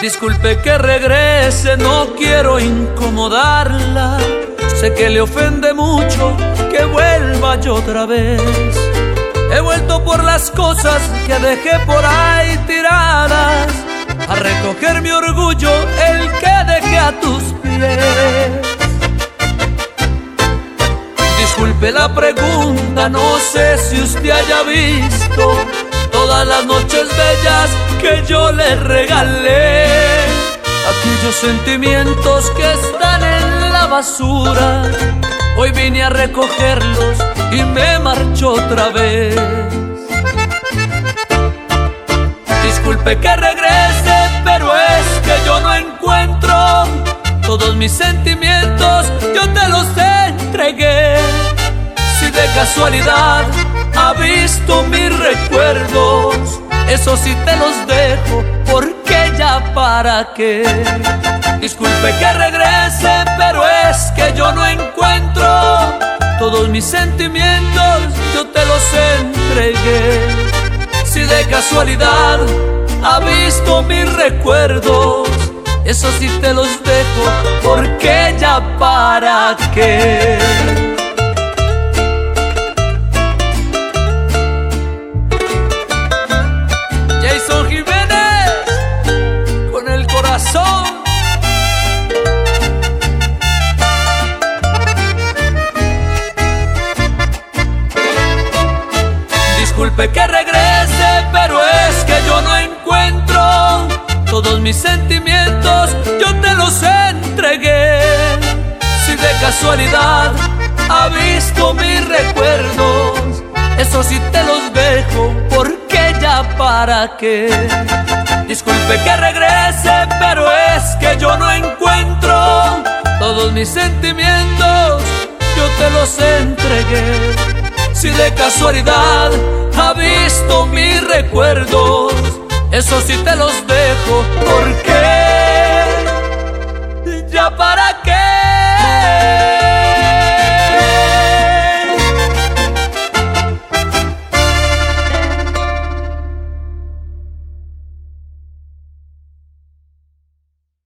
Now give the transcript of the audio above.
Disculpe que regrese, no quiero incomodarla. Sé que le ofende mucho que vuelva yo otra vez. He vuelto por las cosas que dejé por ahí tiradas, a recoger mi orgullo, el que dejé a tus pies. Disculpe la pregunta, no sé si usted haya visto todas las noches bellas que yo le regalé. Aquellos sentimientos que están en la basura, hoy vine a recogerlos y me marcho otra vez. Disculpe que regrese, pero es que yo no encuentro todos mis sentimientos, yo te los entregué. Si de casualidad ha visto mis recuerdos, eso sí te los dejo, porque ya para qué. Disculpe que regrese, pero es que yo no encuentro todos mis sentimientos, yo te los entregué. Si de casualidad ha visto mis recuerdos, eso sí te los dejo, porque ya para qué. Disculpe que regrese, pero es que yo no encuentro todos mis sentimientos, yo te los entregué. Si de casualidad ha visto mis recuerdos, eso sí te los dejo, porque ya para qué. Disculpe que regrese, mis sentimientos, yo te los entregué. Si de casualidad ha visto mis recuerdos, eso sí te los dejo, porque